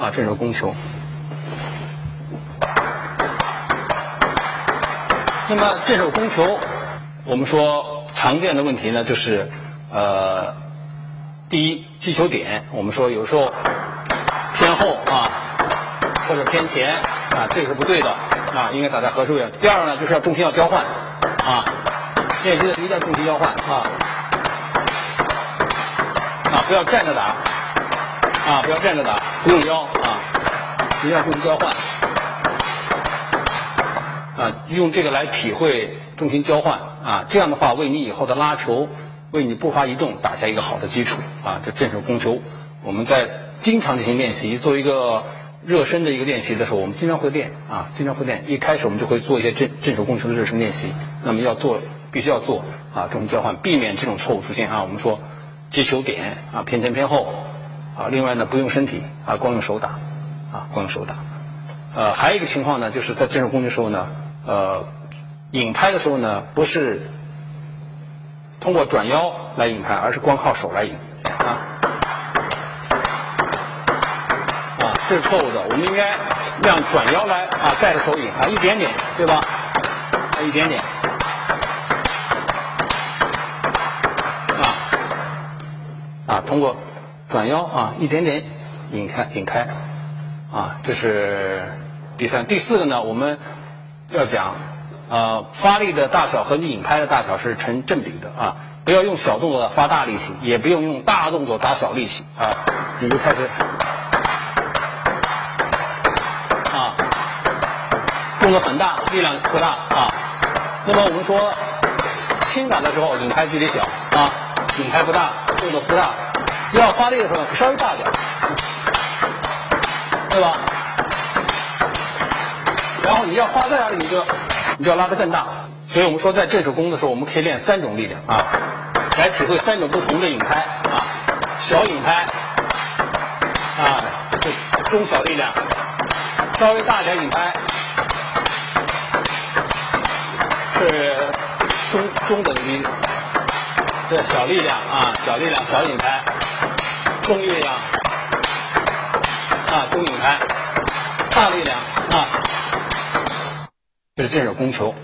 啊，正手攻球。那么正手攻球，我们说常见的问题呢，就是呃，第一击球点，我们说有时候偏后啊，或者偏前啊，这个是不对的啊，应该打在合适位。第二呢，就是要重心要交换啊，练习的时候一定要重心交换啊，啊，不要站着打啊，不要站着打，不用腰啊，一定要重心交换。啊，用这个来体会重心交换啊，这样的话为你以后的拉球，为你步伐移动打下一个好的基础啊。这正手攻球，我们在经常进行练习，作为一个热身的一个练习的时候，我们经常会练啊，经常会练。一开始我们就会做一些正正手攻球的热身练习，那么要做，必须要做啊，重心交换，避免这种错误出现啊。我们说击球点啊偏前偏后啊，另外呢不用身体啊，光用手打啊，光用手打。呃，还有一个情况呢，就是在正手攻击的时候呢。呃，引拍的时候呢，不是通过转腰来引拍，而是光靠手来引啊啊，这是错误的。我们应该让转腰来啊，带着手引啊，一点点，对吧？啊，一点点啊啊，通过转腰啊，一点点引开引开啊，这是第三、第四个呢，我们。要讲，呃，发力的大小和你引拍的大小是成正比的啊！不要用小动作发大力气，也不用用大动作打小力气啊！你就开始啊，动作很大，力量不大啊。那么我们说轻打的时候，引拍距离小啊，引拍不大，动作不大。要发力的时候稍微大点，对吧？然后你要发在哪里，你就你就要拉得更大。所以我们说，在正手攻的时候，我们可以练三种力量啊，来体会三种不同的引拍啊，小引拍啊，中小力量，稍微大点引拍是中中等力，这小力量啊，小力量小引拍，中力量啊，中影台，大力量啊。这是正手攻球。